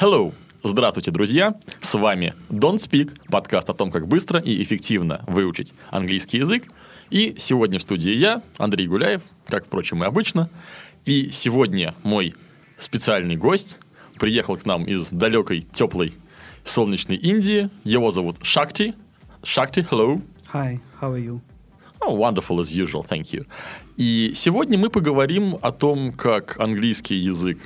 Hello! Здравствуйте, друзья! С вами Don't Speak, подкаст о том, как быстро и эффективно выучить английский язык. И сегодня в студии я, Андрей Гуляев, как, впрочем, и обычно. И сегодня мой специальный гость приехал к нам из далекой, теплой, солнечной Индии. Его зовут Шакти. Шакти, hello. Hi, how are you? Oh, wonderful as usual, thank you. И сегодня мы поговорим о том, как английский язык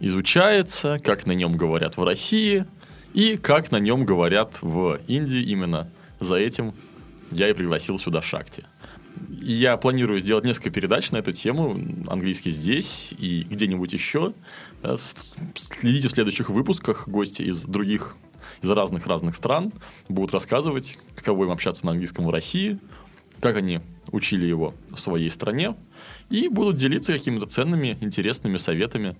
изучается, как на нем говорят в России и как на нем говорят в Индии. Именно за этим я и пригласил сюда Шакти. Я планирую сделать несколько передач на эту тему, английский здесь и где-нибудь еще. Следите в следующих выпусках, гости из других, из разных-разных стран будут рассказывать, каково им общаться на английском в России, как они учили его в своей стране, и будут делиться какими-то ценными, интересными советами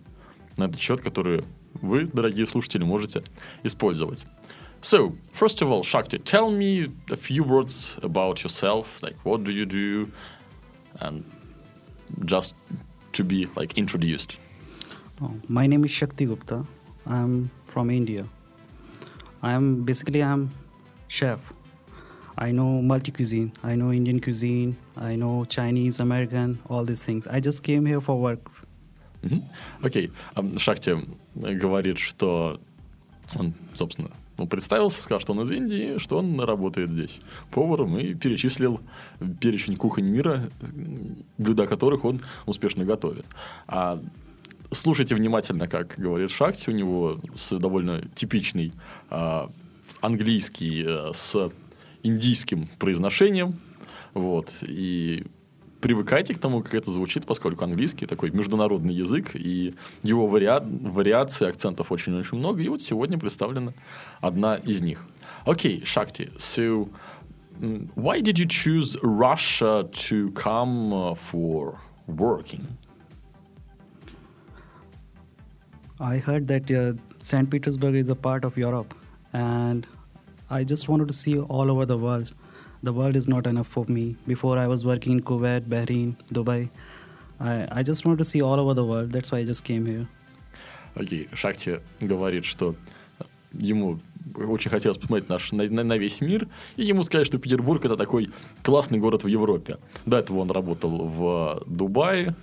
на этот счет, которые вы, дорогие слушатели, можете использовать. So, first of all, Shakti, tell me a few words about yourself. Like, what do you do? And just to be like introduced. Oh, my name is Shakti Gupta. I'm from India. I'm basically I'm chef. I know multi cuisine. I know Indian cuisine. I know Chinese, American, all these things. I just came here for work. Окей. Okay. Um, Шакти говорит, что он, собственно, ну, представился, сказал, что он из Индии, что он работает здесь поваром и перечислил перечень кухонь мира, блюда которых он успешно готовит. А слушайте внимательно, как говорит Шахти, у него довольно типичный а, английский а, с индийским произношением, вот, и привыкайте к тому, как это звучит, поскольку английский такой международный язык, и его вариа... вариаций, акцентов очень-очень много, и вот сегодня представлена одна из них. Окей, okay, Shakti, so why did you choose Russia to come uh, for working? I heard that uh, St. Petersburg is a part of Europe, and I just wanted to see all over the world. The world is not enough for me. Before I was working in Kuwait, Bahrain, Dubai. I, I just wanted to see all over the world. That's why I just came here. Окей, okay. Шахти говорит, что ему очень хотелось посмотреть наш, на, на, на весь мир, и ему сказать, что Петербург это такой классный город в Европе. До этого он работал в Дубае.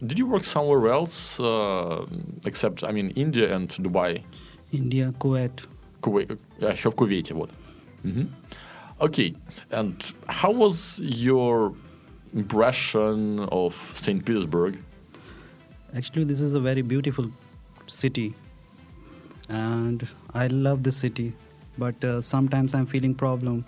Did you work somewhere else uh, except, I mean, India and Dubai? India, Kuwait. Кувейт, а еще в Кувейте, вот. Mm-hmm. Okay, and how was your impression of St. Petersburg? Actually, this is a very beautiful city, and I love the city. But uh, sometimes I'm feeling problem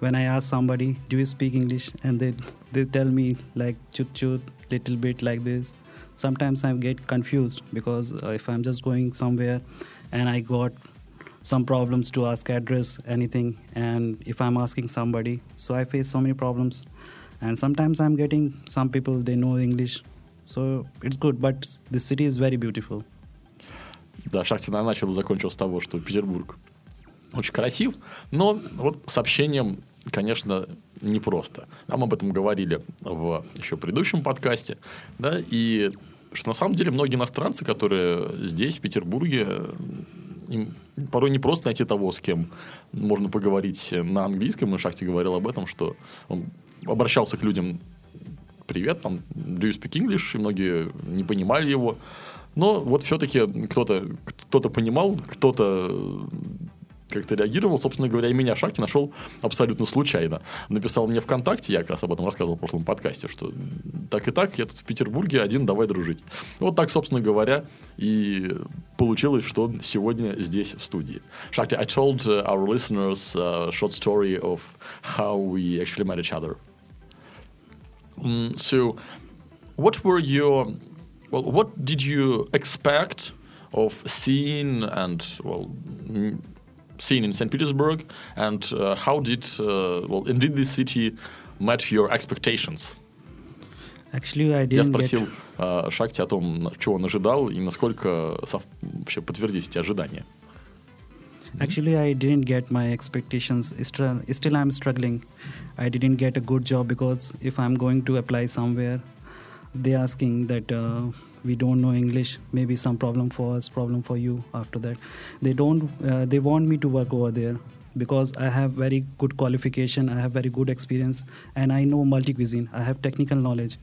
when I ask somebody, "Do you speak English?" and they they tell me like chut chut, little bit like this. Sometimes I get confused because uh, if I'm just going somewhere and I got some problems to ask address anything. And if i'm asking somebody so i face so many problems. And sometimes i'm getting some people they know english. So it's good but the city is very beautiful. Да Шахтина начал и закончил с того что Петербург очень красив но вот с общением конечно непросто. Нам об этом говорили в еще предыдущем подкасте да и что на самом деле многие иностранцы, которые здесь, в Петербурге, им порой не просто найти того, с кем можно поговорить на английском. И Шахти говорил об этом, что он обращался к людям привет, там, do you speak English? И многие не понимали его. Но вот все-таки кто-то кто понимал, кто-то как-то реагировал. Собственно говоря, и меня Шахти нашел абсолютно случайно. Написал мне ВКонтакте, я как раз об этом рассказывал в прошлом подкасте, что так и так, я тут в Петербурге один, давай дружить. Вот так, собственно говоря, и получилось, что сегодня здесь в студии. Шахти, I told uh, our listeners a short story of how we actually met each other. Mm, so, what were your well, what did you expect of seeing and well, mm, seeing in St. Petersburg, and uh, how did uh, well, and did this city met your expectations? Actually, I Я didn't спросил get. э, Шахти о том, чего он ожидал и насколько сов- вообще подтвердились эти ожидания. Actually, I didn't get my expectations. Still, still, I'm struggling. I didn't get a good job because if I'm going to apply somewhere, they're asking that uh, we don't know English. Maybe some problem for us, problem for you. After that, they don't. Uh, they want me to work over there because I have very good qualification. I have very good experience, and I know multi cuisine. I have technical knowledge.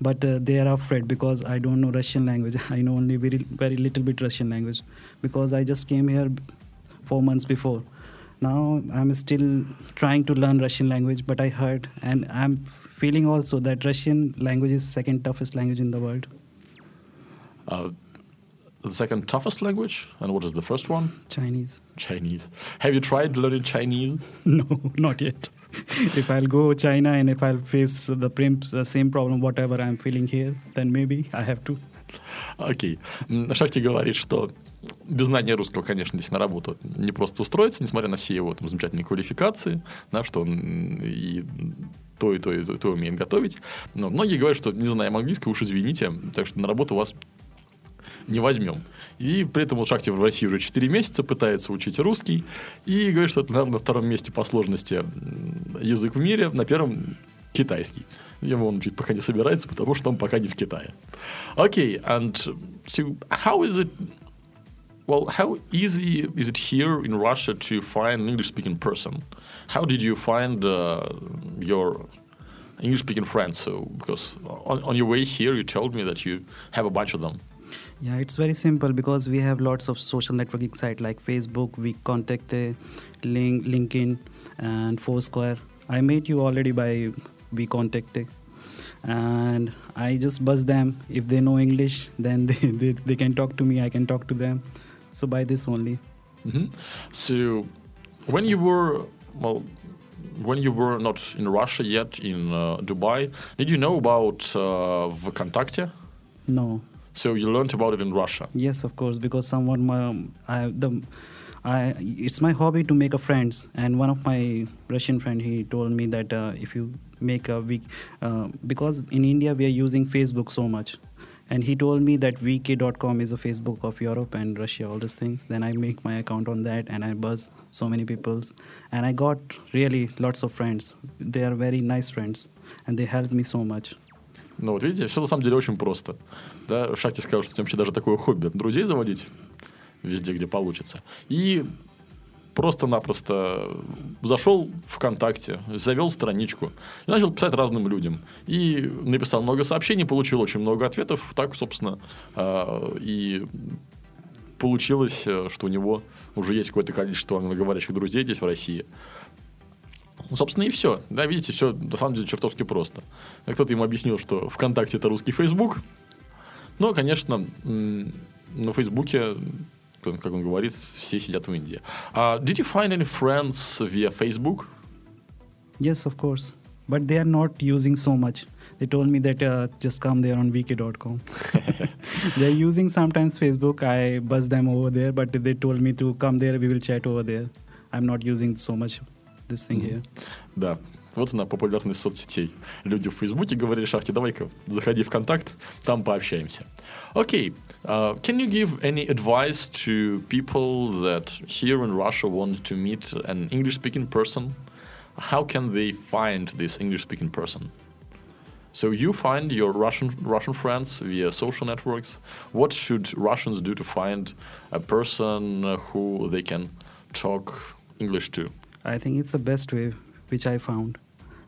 But uh, they are afraid because I don't know Russian language. I know only very very little bit Russian language because I just came here four months before. Now I'm still trying to learn Russian language, but I heard and I'm feeling also that Russian language is second toughest language in the world. Uh, the second toughest language, and what is the first one? Chinese. Chinese. Have you tried learning Chinese? No, not yet. if I'll go China and if I'll face the, prim- the same problem, whatever I'm feeling here, then maybe I have to. Окей. М, Шахти говорит, что без знания русского, конечно, здесь на работу не просто устроиться, несмотря на все его там, замечательные квалификации, да, что он и то, и то, и то, и то умеет готовить. Но многие говорят, что не знаем английского, уж извините, так что на работу вас не возьмем. И при этом вот Шахтер в России уже 4 месяца пытается учить русский. И говорит, что это, наверное, на втором месте по сложности язык в мире, на первом китайский. Его он учить пока не собирается, потому что он пока не в Китае. Окей, and so how is it Well, how easy is it here in Russia to find an English-speaking person? How did you find uh, your English-speaking friends? So, because on, on your way here, you told me that you have a bunch of them. Yeah, it's very simple because we have lots of social networking sites like Facebook, we contact the link, LinkedIn, and Foursquare. I met you already by we contacted, and I just buzz them. If they know English, then they, they, they can talk to me. I can talk to them. So by this only. Mhm. So, when you were well, when you were not in Russia yet, in uh, Dubai, did you know about uh, VKontakte? No. So you learned about it in Russia. Yes, of course, because someone I the I it's my hobby to make a friends, and one of my Russian friend he told me that uh, if you make a week uh, because in India we are using Facebook so much, and he told me that vk.com is a Facebook of Europe and Russia, all these things. Then I make my account on that, and I buzz so many people's, and I got really lots of friends. They are very nice friends, and they helped me so much. Ну, вот видите, все на самом деле очень просто. Да, Шахти сказал, что у вообще даже такое хобби друзей заводить везде, где получится. И просто-напросто зашел ВКонтакте, завел страничку и начал писать разным людям. И написал много сообщений, получил очень много ответов. Так, собственно, а, и получилось, э, что у него уже есть какое-то количество англоговорящих друзей здесь, в России. Ну, собственно, и все. Да, видите, все на самом деле чертовски просто. А Кто-то ему объяснил, что ВКонтакте это русский Фейсбук. Но, конечно, на Фейсбуке, как он говорит, все сидят в Индии. А did you find any friends via Facebook? Yes, of course. But they are not using so much. They told me that uh, just come there on vk.com. They're using sometimes Facebook. I buzz them over there, but they told me to come there. We will chat over there. I'm not using so much this thing here. Да, вот она популярность соцсетей. Люди в Фейсбуке говорили, Шахте, давай-ка заходи в контакт, там пообщаемся. Окей, uh, can you give any advice to people that here in Russia want to meet an English-speaking person? How can they find this English-speaking person? So you find your Russian Russian friends via social networks. What should Russians do to find a person uh, who they can talk English to? I think it's the best way, which I found.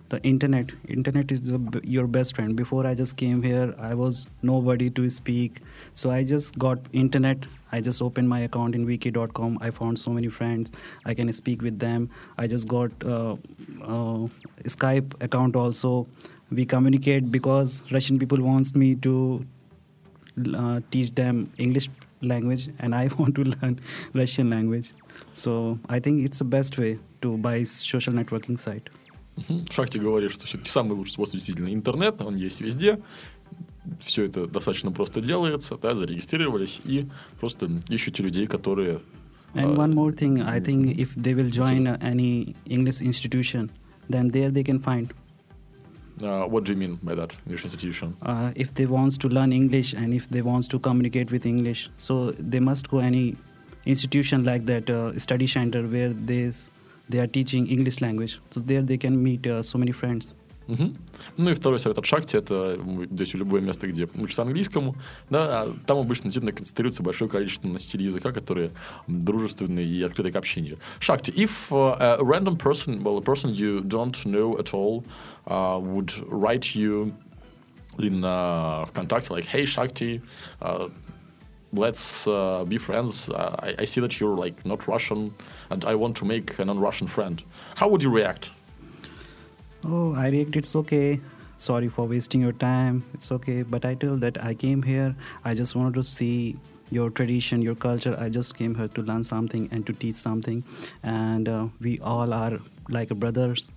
The internet. Internet is b- your best friend. Before I just came here, I was nobody to speak. So I just got internet. I just opened my account in wiki.com. I found so many friends. I can speak with them. I just got uh, uh, Skype account also. We communicate because Russian people wants me to uh, teach them English language, and I want to learn Russian language. So I think it's the best way to buy social networking site. Мгм. Шахти говорит, что все-таки самый лучший способ действительно интернет, он есть везде. все это достаточно просто делается, да, зарегистрировались и просто ищете людей, которые... And uh, one more thing, I think if they will join uh, any English institution, then there they can find. Uh, what do you mean by that, English institution? Uh, if they wants to learn English and if they wants to communicate with English, so they must go any institution like that uh, study center where they they are teaching English language. So there they can meet uh, so many friends. Мгм. Ну и второй совет от Шакти, это вы любое место, где учатся английскому, да, а там обычно действительно концентрируется большое количество носителей языка, которые дружественные и открыты к общению. Шакти, if uh, a random person, well, a person you don't know at all, uh, would write you in uh, ВКонтакте, like, hey, Shakti, uh, let's uh, be friends. I, I see that you're like not Russian, and I want to make a non-Russian friend. How would you react? Oh, I react. It's okay. Sorry for wasting your time. It's okay. But I tell that I came here. I just wanted to see your tradition, your culture. I just came here to learn something and to teach something. And uh, we all are like brothers.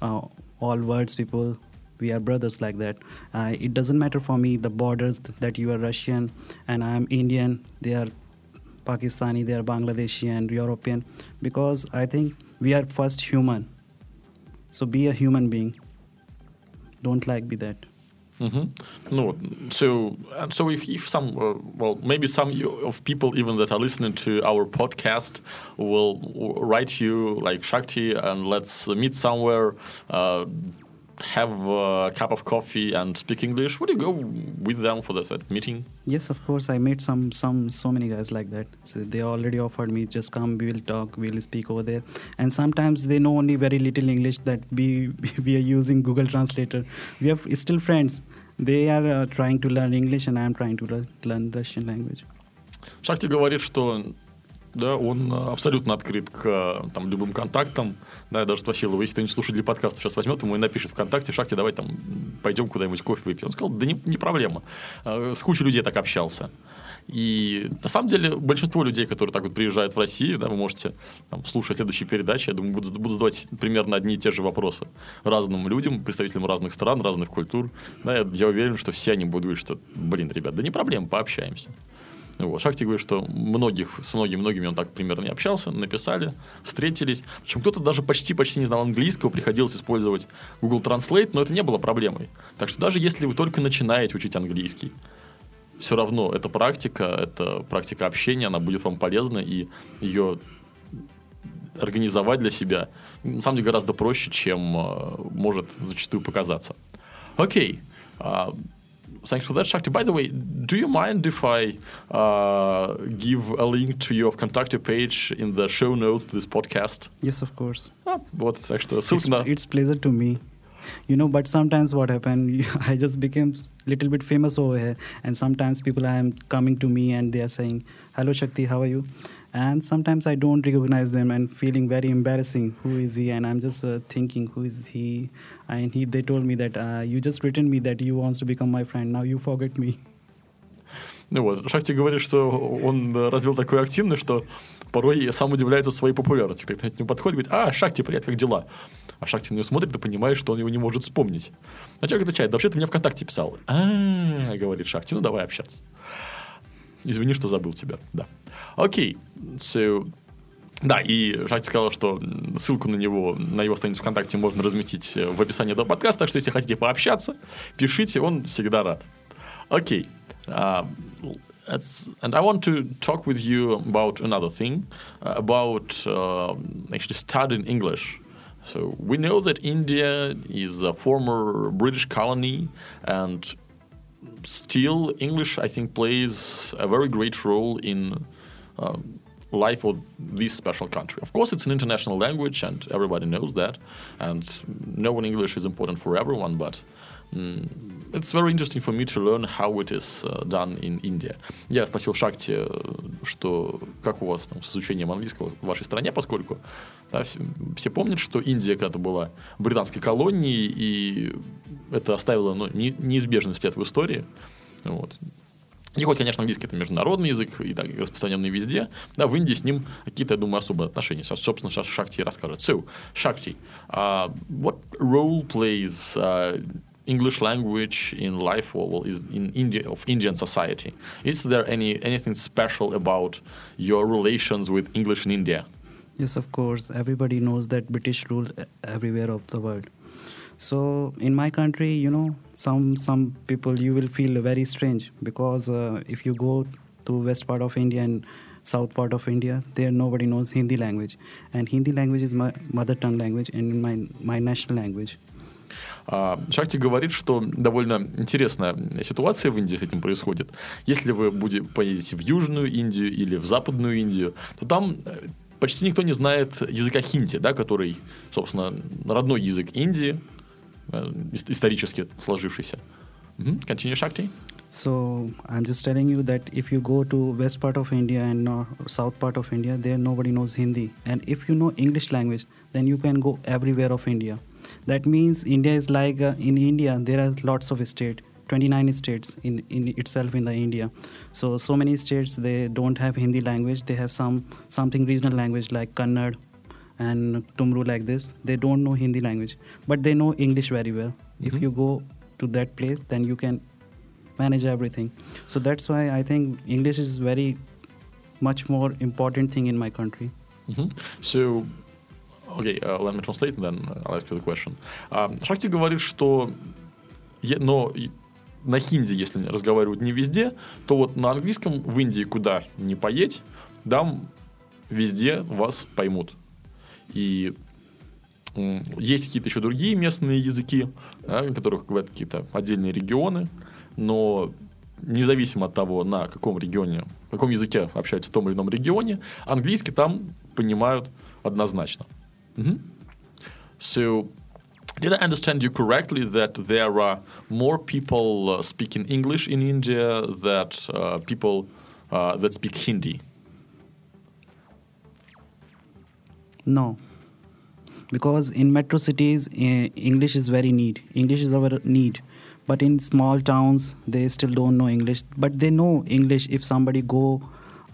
Uh, all words people. We are brothers like that. Uh, it doesn't matter for me the borders that you are Russian and I am Indian. They are Pakistani, they are Bangladeshi and European. Because I think we are first human. So be a human being. Don't like be that. Mhm. No, so and so if, if some uh, well maybe some of people even that are listening to our podcast will write you like Shakti and let's meet somewhere, uh, have a cup of coffee and speak English. Would you go with them for this that meeting? Yes, of course. I met some some so many guys like that. So they already offered me just come. We will talk. We will speak over there. And sometimes they know only very little English that we we are using Google Translator. We are still friends. They are uh, trying to learn English, and I am trying to learn, learn Russian language. Шахти говорит, что да, он э, абсолютно открыт к э, там, любым контактам. Да, я даже спросил его, если кто-нибудь слушателей подкаста сейчас возьмет ему и напишет ВКонтакте, Шахти, давай там пойдем куда-нибудь кофе выпьем. Он сказал, да не, не проблема. Э, С кучей людей так общался. И на самом деле большинство людей, которые так вот приезжают в Россию, да, вы можете там, слушать следующие передачи, я думаю, будут, будут задавать примерно одни и те же вопросы разным людям, представителям разных стран, разных культур. Да, я, я уверен, что все они будут говорить, что, блин, ребят, да не проблема, пообщаемся. Вот. Шахти говорит, что многих, с многими-многими он так примерно и общался, написали, встретились. Причем кто-то даже почти-почти не знал английского, приходилось использовать Google Translate, но это не было проблемой. Так что даже если вы только начинаете учить английский, все равно это практика, это практика общения, она будет вам полезна, и ее организовать для себя на самом деле гораздо проще, чем э, может зачастую показаться. Окей. А, Thanks for that, Shakti. By the way, do you mind if I uh, give a link to your Contact page in the show notes to this podcast? Yes, of course. А, вот, так что It's, ссылка на... it's pleasure to me. You know, but sometimes what happened, I just became little bit famous over here, and sometimes people are coming to me and they are saying, "Hello, Shakti, how are you?" And sometimes I don't recognize them and feeling very embarrassing. Who is he? And I'm just uh, thinking, who is he? And he, they told me that uh, you just written me that you wants to become my friend. Now you forget me. Ну вот, Шахти говорит, что он развил такую активность, что порой сам удивляется своей популярности. Кто-то к нему подходит и говорит, а, Шахти, привет, как дела? А Шахти на него смотрит и понимает, что он его не может вспомнить. А человек отвечает, да вообще ты меня ВКонтакте писал. А, говорит Шахти, ну давай общаться. Извини, что забыл тебя, да. Окей, so, да, и Шахти сказал, что ссылку на него, на его страницу ВКонтакте можно разместить э, в описании этого подкаста, так что если хотите пообщаться, пишите, он всегда рад. Окей. Uh, that's, and I want to talk with you about another thing, uh, about uh, actually studying English. So we know that India is a former British colony, and still English, I think, plays a very great role in uh, life of this special country. Of course, it's an international language, and everybody knows that, and knowing English is important for everyone. But mm, it's very interesting for me to learn how it is uh, done in India. Я спросил Шакти, э, что как у вас там, с изучением английского в вашей стране, поскольку да, все, все помнят, что Индия когда-то была британской колонией, и это оставило ну, не, неизбежный след в истории. Вот. И хоть, конечно, английский это международный язык и так распространенный везде, да, в Индии с ним какие-то, я думаю, особые отношения. Сейчас, собственно, сейчас Шакти расскажет. So, Shakti, uh, what role plays uh, English language in life or is in India of Indian society. Is there any anything special about your relations with English in India? Yes, of course. Everybody knows that British rule everywhere of the world. So in my country, you know, some some people you will feel very strange because uh, if you go to west part of India and south part of India, there nobody knows Hindi language, and Hindi language is my mother tongue language and my my national language. Шахти говорит, что довольно интересная ситуация в Индии с этим происходит. Если вы будете, поедете в Южную Индию или в Западную Индию, то там почти никто не знает языка хинди, да, который, собственно, родной язык Индии, исторически сложившийся. Mm-hmm. Continue, Shakti. So I'm just telling you that if you go to west part of India and north, south part of India, there nobody knows Hindi. And if you know English language, then you can go everywhere of India. That means India is like uh, in India there are lots of states, 29 states in, in itself in the India. So so many states they don't have Hindi language. They have some something regional language like Kannada and Tumru like this. They don't know Hindi language, but they know English very well. Mm-hmm. If you go to that place, then you can manage everything. So that's why I think English is very much more important thing in my country. Mm-hmm. So okay, uh, let me translate, and then I'll ask you the question. Uh, Шахти говорит, что но на хинди, если разговаривают не везде, то вот на английском в Индии куда не поедь, там везде вас поймут. И есть какие-то еще другие местные языки, да, которых говорят какие-то отдельные регионы, но независимо от того, на каком регионе, на каком языке общаются в том или ином регионе, английский там понимают однозначно. Mm-hmm. So, did I understand you correctly that there are more people uh, speaking English in India than uh, people uh, that speak Hindi? No, because in metro cities, uh, English is very need. English is our need. But in small towns, they still don't know English. But they know English if somebody go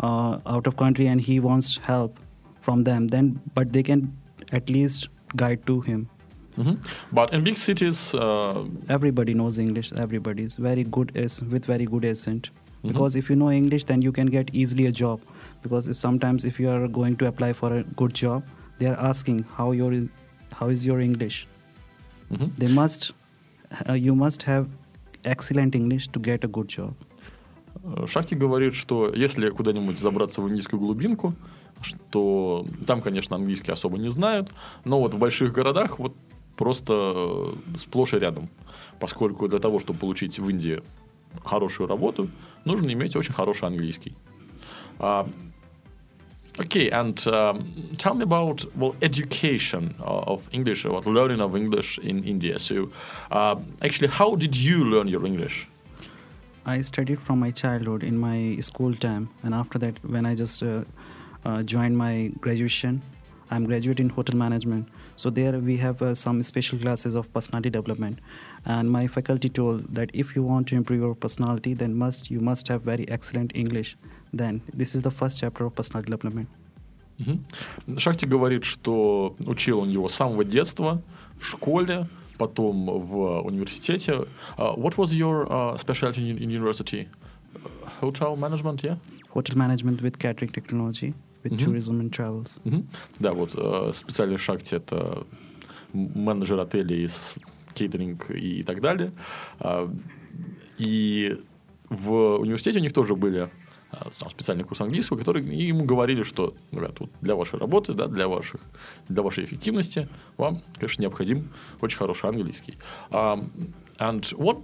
uh, out of country and he wants help from them. Then, but they can at least guide to him. Mm-hmm. But in big cities, uh... everybody knows English. Everybody is very good is with very good accent. Mm-hmm. Because if you know English, then you can get easily a job. Because if sometimes if you are going to apply for a good job, they are asking how your is how is your English. Mm-hmm. They must uh, you must have excellent English to get a good job. Шахти говорит, что если куда-нибудь забраться в индийскую глубинку, что там, конечно, английский особо не знают, но вот в больших городах вот просто сплошь и рядом. Поскольку для того, чтобы получить в Индии хорошую работу, нужно иметь очень хороший английский. Okay, and um, tell me about well education of English or learning of English in India. So, uh, actually, how did you learn your English? I studied from my childhood in my school time, and after that, when I just uh, uh, joined my graduation, I'm graduate in hotel management. So there we have uh, some special classes of personality development, and my faculty told that if you want to improve your personality, then must you must have very excellent English then this is the first chapter of personal development. Угу. Шахти говорит, что учил он его с самого детства, в школе, потом в университете. Uh, what was your uh, specialty in, in university? Hotel management, yeah? Hotel management with catering technology, With uh-huh. tourism and travels. Uh-huh. Да, вот uh, специальность Шахти это менеджер отелей с кейтеринг и так далее. Uh, и в университете у них тоже были там, специальный курс английского, который и ему говорили, что, ребят, вот для вашей работы, да, для, ваших, для вашей эффективности вам, конечно, необходим очень хороший английский. Um, and what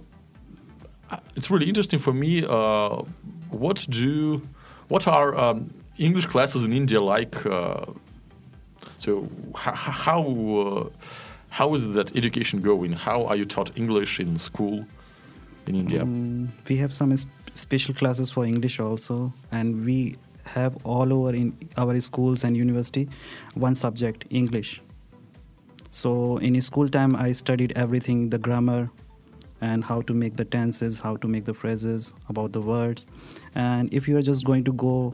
it's really interesting for me. Uh, what do what are um, English classes in India like? Uh, so how uh, how is that education going? How are you taught English in school in India? Um, we have some special classes for English also, and we have all over in our schools and university one subject English. So in school time, I studied everything the grammar and how to make the tenses, how to make the phrases, about the words. And if you are just going to go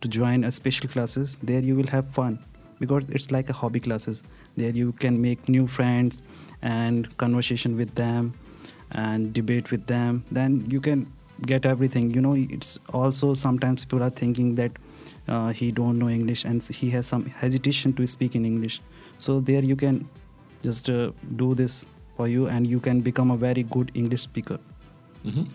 to join a special classes, there you will have fun because it's like a hobby classes. There you can make new friends and conversation with them and debate with them, then you can get everything. You know, it's also sometimes people are thinking that uh, he don't know English and he has some hesitation to speak in English. So there you can just uh, do this for you, and you can become a very good English speaker. Mhm.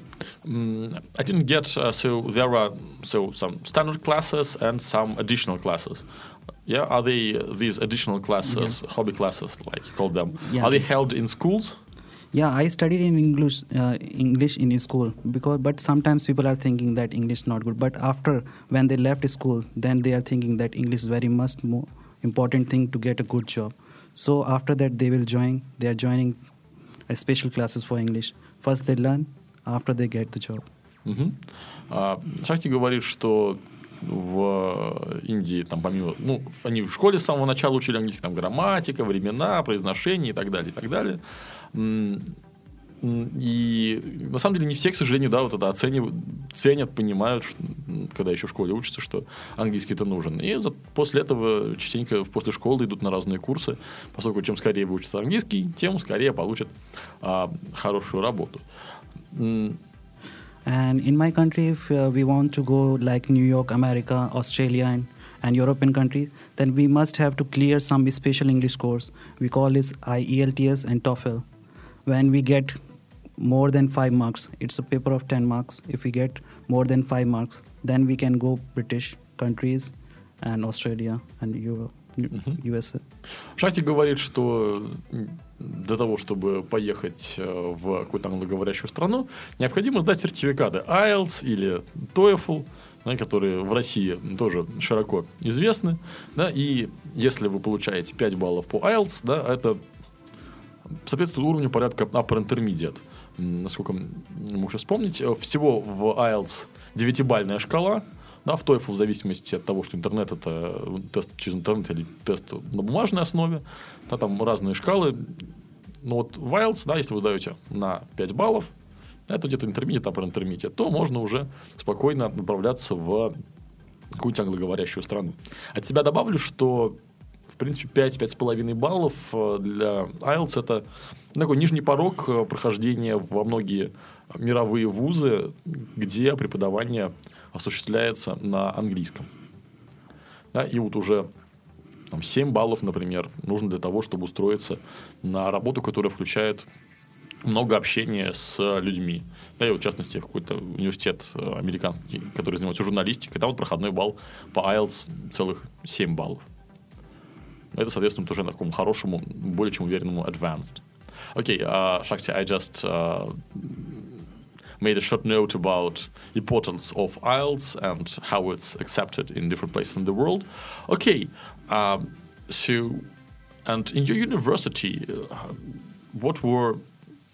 Mm, I didn't get uh, so there are so some standard classes and some additional classes. Yeah, are they uh, these additional classes, hobby classes, like you call them? Yeah. Are they held in schools? Yeah, I studied in English, uh, English in school because, but sometimes people are thinking that English not good. But after when they left school, then they are thinking that English is very much more important thing to get a good job. So after that, they will join. They are joining special classes for English. First they learn, after they get the job. Мгм. А, Шахти говорит, что в Индии, там, помимо, ну, они в школе с самого начала учили английский, там, грамматика, времена, произношение и так далее, и так далее. И на самом деле не все, к сожалению, да, вот это оценивают, ценят, понимают, что, когда еще в школе учатся, что английский это нужен. И за- после этого частенько после школы идут на разные курсы, поскольку чем скорее выучатся английский, тем скорее получат а, хорошую работу. And in my country, if uh, we want to go like New York, America, Australia, and, and European countries, then we must have to clear some special English course. We call this IELTS and TOEFL. When we get more than five marks, it's a paper of 10 marks. If we get more than five marks, then we can go British countries and Australia and Europe, USA. Шахти говорит, что для того, чтобы поехать э, в какую-то англоговорящую страну, необходимо сдать сертификаты IELTS или TOEFL, да, которые в России тоже широко известны. Да, и если вы получаете 5 баллов по IELTS, да, это соответствует уровню порядка Upper Intermediate. Насколько могу сейчас вспомнить, э, всего в IELTS 9-бальная шкала, да, в TOEFL в зависимости от того, что интернет это тест через интернет или тест на бумажной основе, да, там разные шкалы. Но вот в IELTS, да, если вы сдаете на 5 баллов, это где-то интермедиат, upper intermediate, то можно уже спокойно отправляться в какую-нибудь англоговорящую страну. От себя добавлю, что в принципе 5-5,5 баллов э, для IELTS это такой нижний порог э, прохождения во многие мировые вузы, где преподавание осуществляется на английском. Да, и вот уже там, 7 баллов, например, нужно для того, чтобы устроиться на работу, которая включает много общения с людьми. Да, и вот, в частности, какой-то университет э, американский, который занимается журналистикой, там вот проходной балл по IELTS целых 7 баллов. Это, соответственно, тоже на таком хорошему, более чем уверенному advanced. Okay, uh, Shakti, I just uh, made a short note about importance of IELTS and how it's accepted in different places in the world. Okay, um, so and in your university, uh, what were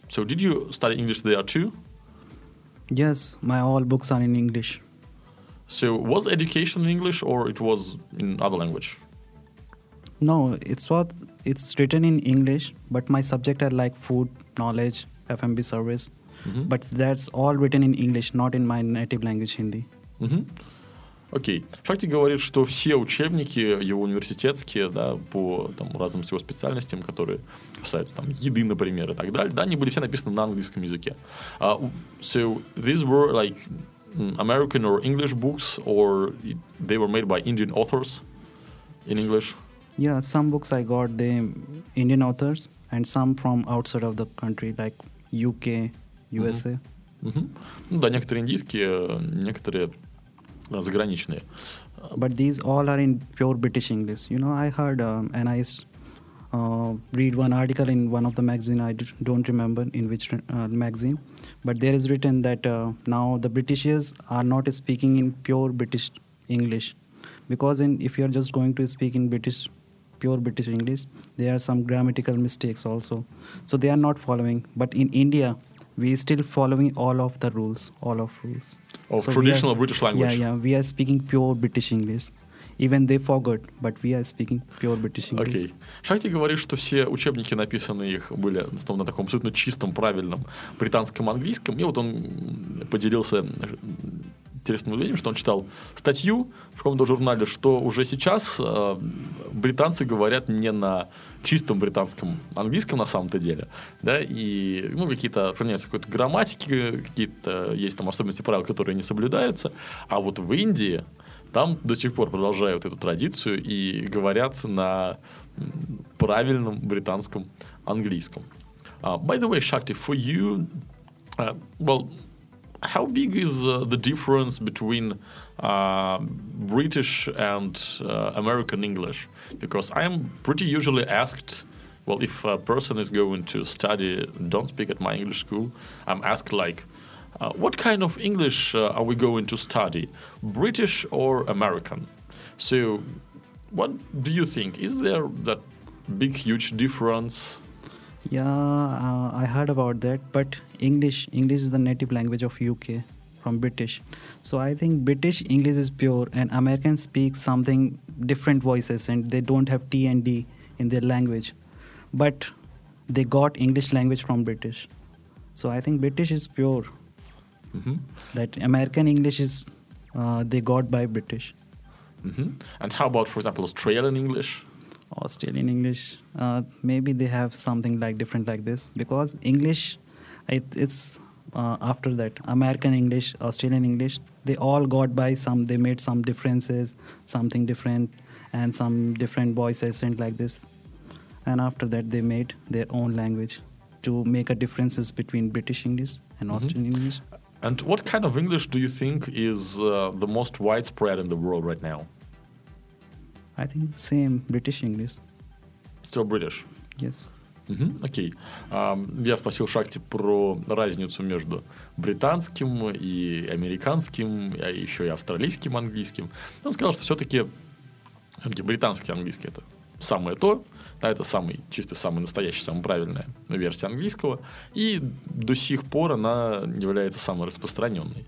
so did you study English there too? Yes, my all books are in English. So was education in English or it was in other language? No, it's what it's written in English, but my subject are like food, knowledge, FMB service. Mhm. But that's all written in English, not in my native language Hindi. Мгм. Окей. Шахти говорит, что все учебники его университетские, да, по там, разным всего специальностям, которые касаются там, еды, например, и так далее, да, они были все написаны на английском языке. Uh, so these were like mm, American or English books, or it- they were made by Indian authors in English? Yeah, some books I got the Indian authors and some from outside of the country like UK, USA. Мгм. Ну да, некоторые индийские, некоторые а, заграничные. But these all are in pure British English. You know, I heard um, and I s- uh, read one article in one of the magazine. I d- don't remember in which uh, magazine, but there is written that uh, now the Britishers are not speaking in pure British English, because in if you are just going to speak in British pure British English, there are some grammatical mistakes also. So they are not following. But in India, we still following all of the rules, all of rules. Of So traditional are- British language. Yeah, yeah. We are speaking pure British English. Even they forgot, but we are speaking pure British English. Окей. Шахти говорит, что все учебники, написанные их, были в основном на таком абсолютно чистом, правильном британском английском. И вот он поделился интересным явлением, что он читал статью в каком-то журнале, что уже сейчас э, британцы говорят не на чистом британском английском на самом-то деле, да, и, ну, какие-то, понимаете, какой-то грамматики, какие-то есть там особенности правил, которые не соблюдаются, а вот в Индии там до сих пор продолжают эту традицию и говорят на правильном британском английском. Uh, by the way, Shakti, for you, uh, well, how big is uh, the difference between uh, British and uh, American English? Because I'm pretty usually asked, well, if a person is going to study, don't speak at my English school, I'm asked like, uh, what kind of English uh, are we going to study, British or American? So, what do you think? Is there that big, huge difference? Yeah, uh, I heard about that, but English English is the native language of UK from British. So I think British English is pure, and Americans speak something different voices, and they don't have T and D in their language, but they got English language from British. So I think British is pure. Mm-hmm. That American English is uh, they got by British. Mm-hmm. And how about, for example, Australian English? Australian English, uh, maybe they have something like different like this because English, it, it's uh, after that American English, Australian English, they all got by some. They made some differences, something different, and some different voice accent like this, and after that they made their own language to make a differences between British English and Mhm. Australian English. And what kind of English do you think is uh, the most widespread in the world right now? I think same British English. Still British. Yes. Мгм, Окей. Ам, Я спросил Шакти про разницу между британским и американским, а еще и австралийским английским. Он сказал, что все-таки британский английский это самое то, да, это самый, чисто самый настоящий, самая правильная версия английского, и до сих пор она является самой распространенной.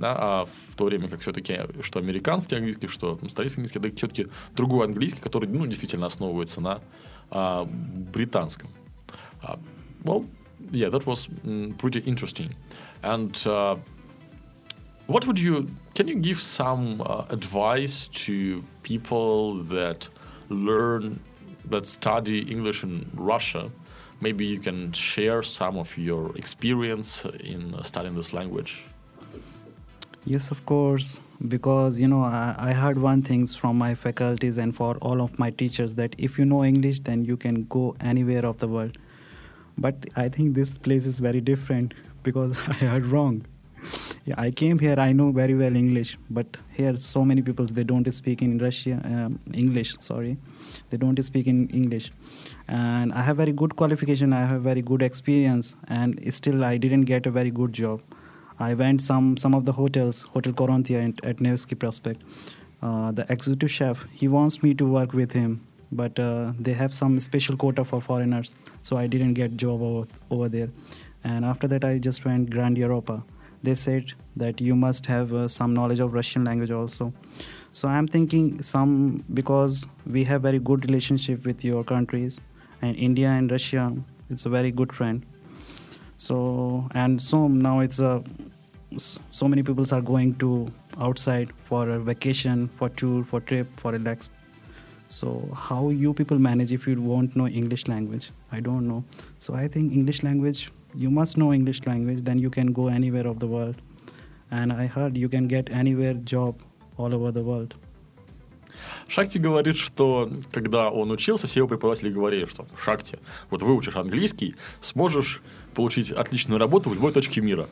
Да, а в то время как все-таки что американский английский, что австралийский английский, это все-таки другой английский, который ну, действительно основывается на а, британском. А, well, yeah, that was mm, pretty interesting. And uh, what would you, can you give some uh, advice to people that learn, that study English in Russia? Maybe you can share some of your experience in uh, studying this language. Yes, of course. Because you know, I, I heard one things from my faculties and for all of my teachers that if you know English, then you can go anywhere of the world. But I think this place is very different because I heard wrong. Yeah, I came here. I know very well English, but here so many people they don't speak in Russia um, English. Sorry, they don't speak in English, and I have very good qualification. I have very good experience, and still I didn't get a very good job. I went some some of the hotels, Hotel Coronthia at, at Nevsky Prospect. Uh, the executive chef he wants me to work with him, but uh, they have some special quota for foreigners, so I didn't get job over, over there. And after that, I just went Grand Europa. They said that you must have uh, some knowledge of Russian language also. So I'm thinking some because we have very good relationship with your countries, and India and Russia, it's a very good friend so and so now it's a so many people are going to outside for a vacation for tour for trip for relax. So how you people manage if you won't know english language? I don't know. So i think english language you must know english language then you can go anywhere of the world. And i heard you can get anywhere job all over the world Шакти говорит, что когда он учился, все его преподаватели говорили, что Шакти, вот выучишь английский, сможешь получить отличную работу в любой точке мира.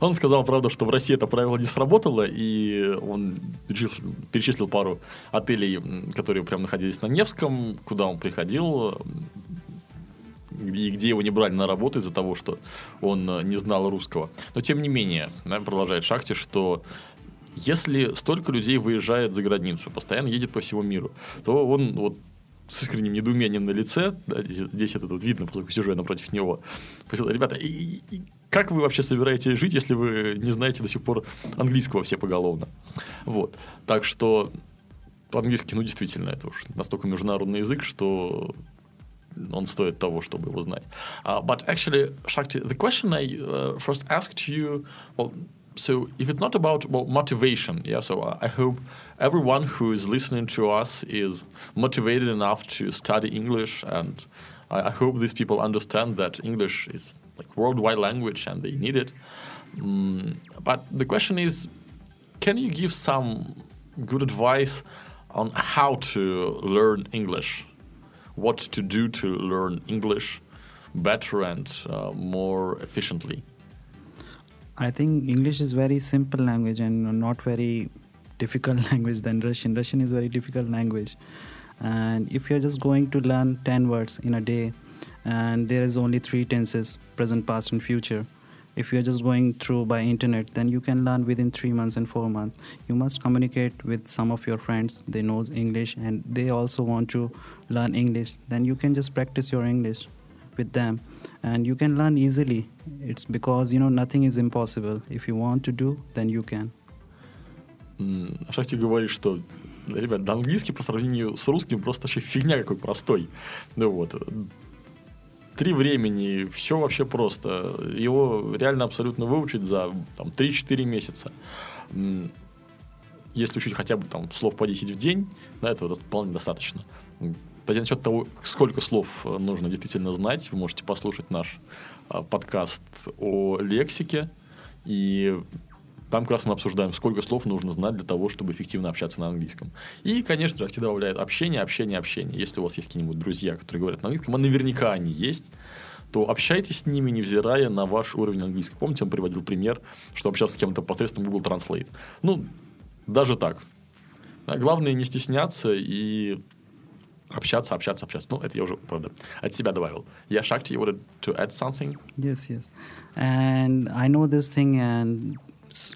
Он сказал, правда, что в России это правило не сработало, и он перечислил, пару отелей, которые прям находились на Невском, куда он приходил, и где его не брали на работу из-за того, что он э, не знал русского. Но тем не менее, продолжает Шахти, что если столько людей выезжает за границу, постоянно едет по всему миру, то он вот с искренним недоумением на лице, да, здесь, здесь это вот видно, поскольку сижу я напротив него, спросил, ребята, и, и- как вы вообще собираетесь жить, если вы не знаете до сих пор английского все поголовно? Вот. Так что по-английски, ну, действительно, это уж настолько международный язык, что он стоит того, чтобы его знать. Uh, but actually, Shakti, the question I uh, first asked you, well, so if it's not about well motivation yeah so i hope everyone who is listening to us is motivated enough to study english and i, I hope these people understand that english is like worldwide language and they need it. Mm, but the question is can you give some good advice on how to learn english? What to do to learn english better and uh, more efficiently I think English is very simple language and not very difficult language than Russian. Russian is very difficult language, and if you're just going to learn ten words in a day, and there is only three tenses: present, past, and future. If you're just going through by internet, then you can learn within three months and four months. You must communicate with some of your friends. They knows English and they also want to learn English. Then you can just practice your English with them and you can learn easily it's because you know nothing is impossible if you want to do then you can Шахти говорит, что ребят, да английский по сравнению с русским просто вообще фигня какой простой. Ну вот. Три времени, все вообще просто. Его реально абсолютно выучить за там, 3-4 месяца. Если учить хотя бы там слов по 10 в день, да, этого вполне достаточно. Кстати, насчет того, сколько слов э, нужно действительно знать, вы можете послушать наш а, подкаст о лексике. И там как раз мы обсуждаем, сколько слов нужно знать для того, чтобы эффективно общаться на английском. И, конечно же, всегда добавляет общение, общение, общение. Если у вас есть какие-нибудь друзья, которые говорят на английском, а наверняка они есть, то общайтесь с ними, невзирая на ваш уровень английского. Помните, он приводил пример, что общался с кем-то посредством Google Translate. Ну, даже так. Главное не стесняться и общаться, общаться, общаться. Ну, это я уже, правда, от себя добавил. Yeah, Shakti, you wanted to add something? Yes, yes. And I know this thing and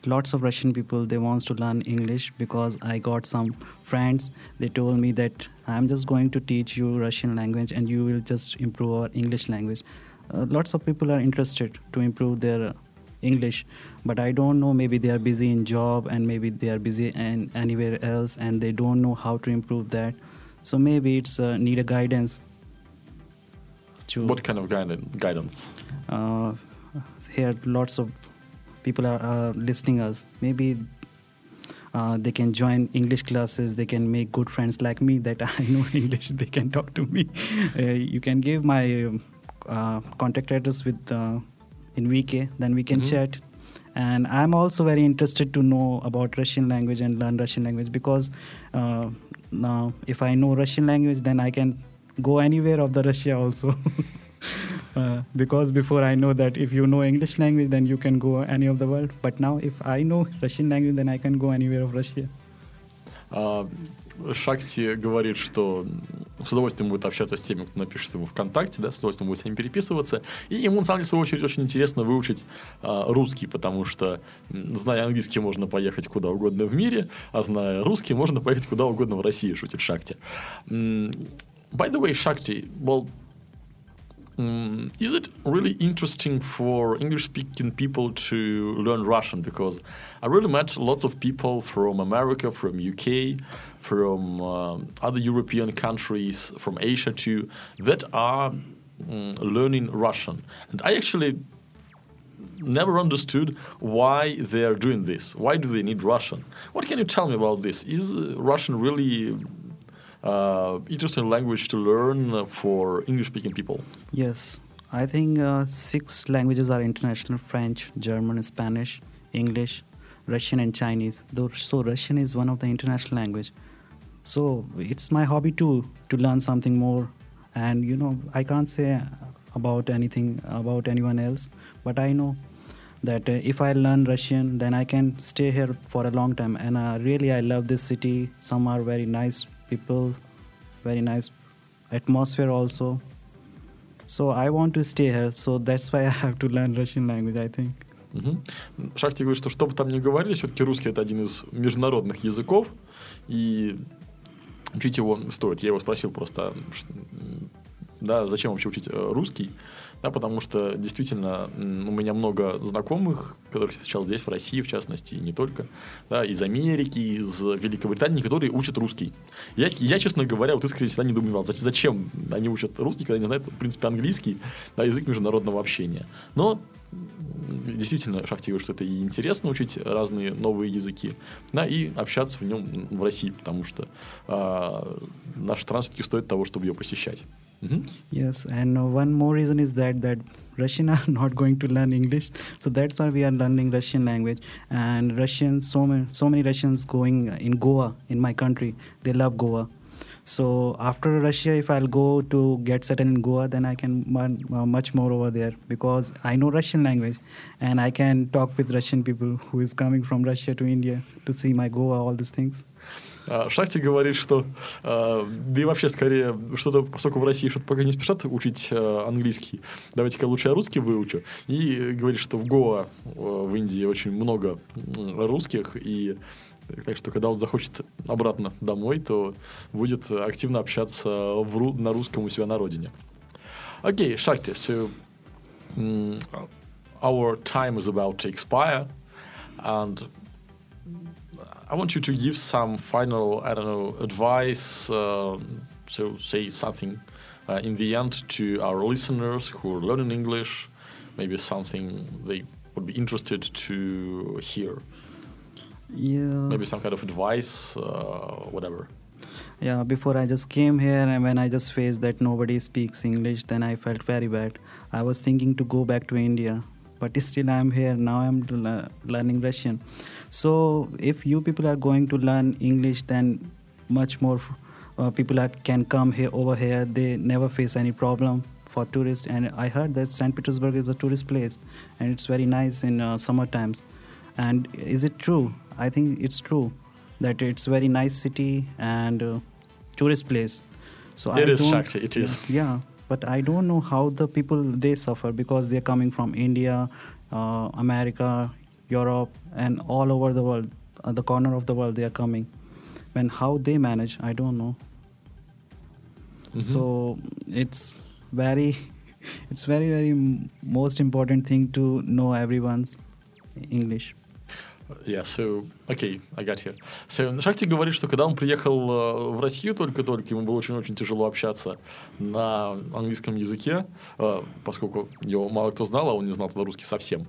lots of Russian people, they wants to learn English because I got some friends. They told me that I'm just going to teach you Russian language and you will just improve our English language. Uh, lots of people are interested to improve their English, but I don't know. Maybe they are busy in job and maybe they are busy and anywhere else, and they don't know how to improve that. so maybe it's uh, need a guidance. To what kind of guidance? Uh, here, lots of people are uh, listening us. Maybe uh, they can join English classes. They can make good friends like me that I know English. They can talk to me. Uh, you can give my uh, contact address with uh, in VK. Then we can mm-hmm. chat. And I'm also very interested to know about Russian language and learn Russian language because now if i know russian language then i can go anywhere of the russia also. Uh, because before i know that if you know english language then you can go any of the world. But now if i know russian language then i can go anywhere of russia. Uh, Шакти говорит, что с удовольствием будет общаться с теми, кто напишет ему ВКонтакте, да, с удовольствием будет с ними переписываться. И ему, на самом деле, в свою очередь, очень интересно выучить а, русский, потому что, зная английский, можно поехать куда угодно в мире, а зная русский, можно поехать куда угодно в России, шутит Шакти. By the way, Shakti, well, Um, is it really interesting for English speaking people to learn Russian? Because I really met lots of people from America, from UK, from uh, other European countries, from Asia too, that are um, learning Russian. And I actually never understood why they are doing this. Why do they need Russian? What can you tell me about this? Is uh, Russian really uh, interesting language to learn for English speaking people? Yes, I think uh, six languages are international French, German, Spanish, English, Russian, and Chinese. So, Russian is one of the international language. So, it's my hobby too to learn something more. And you know, I can't say about anything about anyone else, but I know that uh, if I learn Russian, then I can stay here for a long time. And uh, really, I love this city. Some are very nice people very nice atmosphere also so i want to stay here so that's why i have to learn russian language i think Угу. Шахти говорит, что что бы там ни говорили, все-таки русский это один из международных языков, и учить его стоит. Я его спросил просто, да, зачем вообще учить э, русский, да, потому что действительно у меня много знакомых, которых я встречал здесь, в России, в частности, и не только, да, из Америки, из Великобритании, которые учат русский. Я, я честно говоря, вот искренне всегда недоумевал, зачем они учат русский, когда не знают, в принципе, английский, да, язык международного общения. Но действительно, Шахте что это и интересно учить разные новые языки, да, и общаться в нем в России, потому что а, наша страна все-таки стоит того, чтобы ее посещать. Mm-hmm. Yes, and one more reason is that that Russian are not going to learn English, so that's why we are learning Russian language. And Russian, so many, so many Russians going in Goa, in my country, they love Goa. So after Russia, if I'll go to get settled in Goa, then I can learn uh, much more over there because I know Russian language, and I can talk with Russian people who is coming from Russia to India to see my Goa, all these things. Шахти говорит, что да и вообще скорее что-то, поскольку в России что-то пока не спешат учить английский, давайте-ка лучше я русский выучу. И говорит, что в Гоа в Индии очень много русских, и так что, когда он захочет обратно домой, то будет активно общаться в, на русском у себя на родине. Окей, Shakti, so our time is about to expire, and I want you to give some final, I don't know, advice. Uh, so say something uh, in the end to our listeners who are learning English, maybe something they would be interested to hear. Yeah. Maybe some kind of advice, uh, whatever. Yeah, before I just came here and when I just faced that nobody speaks English, then I felt very bad. I was thinking to go back to India, but still I'm here. Now I'm learning Russian. So if you people are going to learn English, then much more uh, people are, can come here over here. They never face any problem for tourists. And I heard that St. Petersburg is a tourist place, and it's very nice in uh, summer times. And is it true? I think it's true that it's very nice city and uh, tourist place. So it I is actually it is. Yeah, but I don't know how the people they suffer because they're coming from India, uh, America, Europe, and all over the world, uh, the corner of the world they are coming. When how they manage, I don't know. Mm-hmm. So it's very, it's very very most important thing to know everyone's English. Yeah, so, okay, I got you. So, Шахти говорит, что когда он приехал э, в Россию только-только, ему было очень-очень тяжело общаться на английском языке, э, поскольку его мало кто знал, а он не знал тогда русский совсем.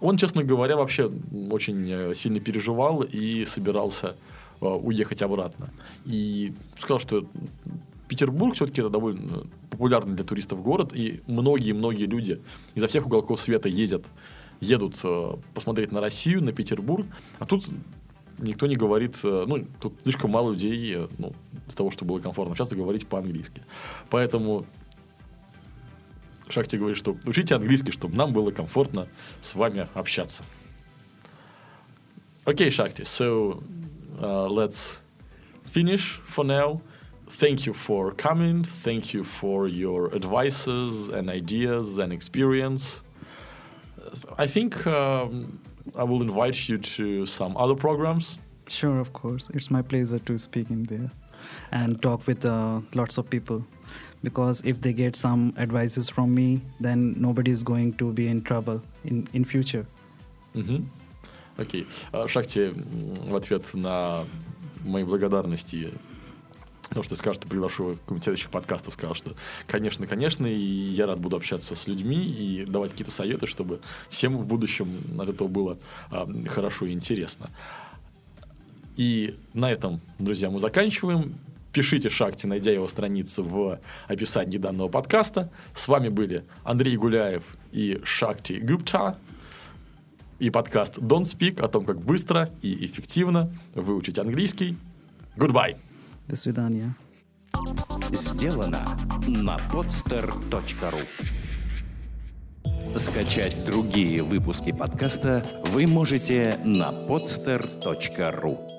Он, честно говоря, вообще очень э, сильно переживал и собирался уехать обратно. И сказал, что Петербург все-таки это довольно популярный для туристов город, и многие-многие люди изо всех уголков света ездят едут э, посмотреть на Россию, на Петербург, а тут никто не говорит, э, ну, тут слишком мало людей, э, ну, для того, чтобы было комфортно часто говорить по-английски. Поэтому Шахти говорит, что учите английский, чтобы нам было комфортно с вами общаться. Okay, Shakti, so uh, let's finish for now. Thank you for coming. Thank you for your advices and ideas and experience. I think um, I will invite you to some other programs. Sure, of course. It's my pleasure to speak in there and talk with uh, lots of people. Because if they get some advices from me, then nobody is going to be in trouble in, in future. Угу. Окей. Okay. Шахте в ответ на мои благодарности Потому что сказал, что приглашу в следующих подкастов, сказал, что, конечно, конечно, и я рад буду общаться с людьми и давать какие-то советы, чтобы всем в будущем от этого было а, хорошо и интересно. И на этом, друзья, мы заканчиваем. Пишите Шакти, найдя его страницу в описании данного подкаста. С вами были Андрей Гуляев и Шакти Гупта. И подкаст Don't Speak о том, как быстро и эффективно выучить английский. Goodbye! До свидания. Сделано на podster.ru Скачать другие выпуски подкаста вы можете на podster.ru